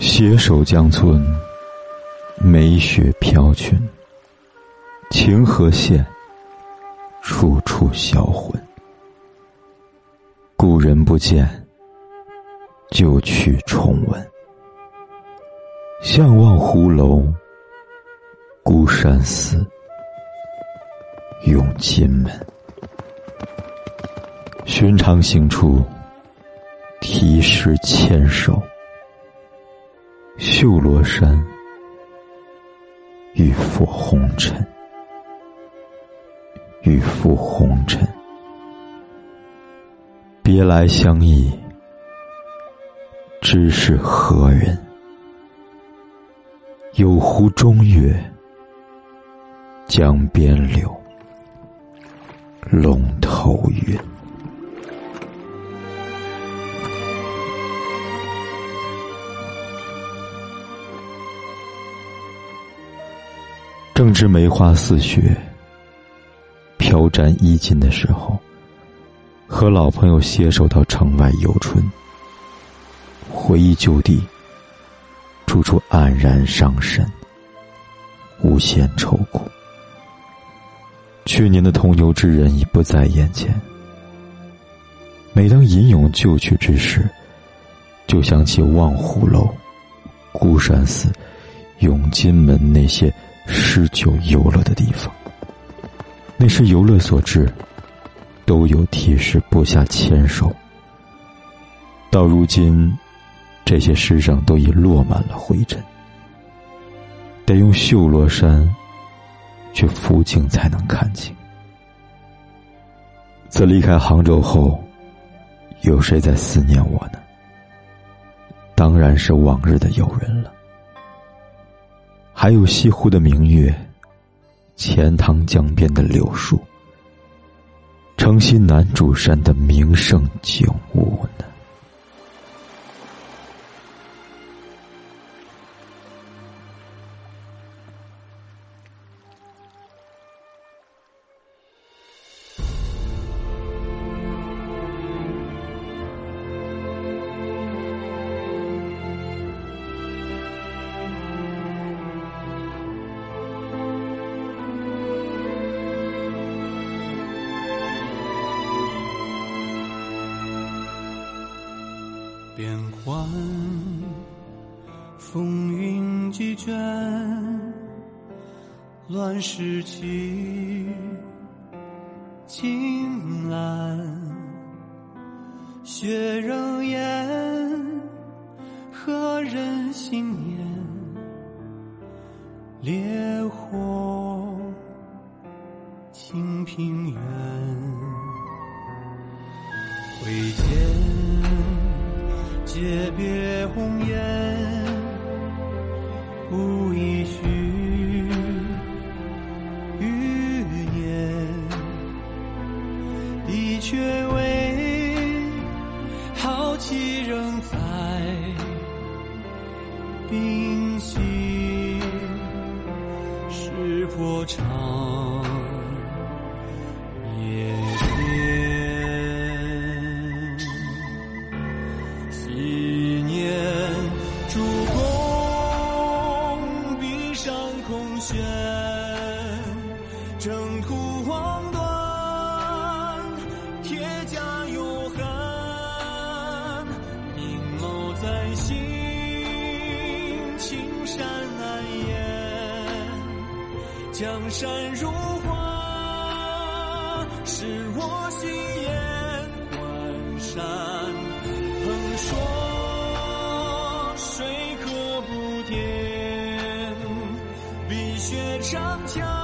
携手江村，梅雪飘裙。清河县，处处销魂。故人不见，旧去重温。相望湖楼，孤山寺，永金门。寻常行处，题诗千首。绣罗衫，欲付红尘，欲付红尘。别来相忆，知是何人？有湖中月，江边柳，龙头云。正值梅花似雪、飘沾衣襟的时候，和老朋友携手到城外游春，回忆旧地，处处黯然伤神，无限愁苦。去年的同游之人已不在眼前。每当吟咏旧曲之时，就想起望湖楼、孤山寺、永金门那些。诗酒游乐的地方，那是游乐所致，都有提示不下千首。到如今，这些诗上都已落满了灰尘，得用绣罗衫去扶镜才能看清。自离开杭州后，有谁在思念我呢？当然是往日的友人了。还有西湖的明月，钱塘江边的柳树，城西南主山的名胜景物呢？变幻，风云几卷，乱世起，青蓝，血仍烟，何人心念？烈火，清平原，挥剑。诀别红颜，不一许余年。的确为豪气仍在冰心，是破长？征途望断，铁甲有痕，明眸在心，青山难言。江山如画，是我心填？碧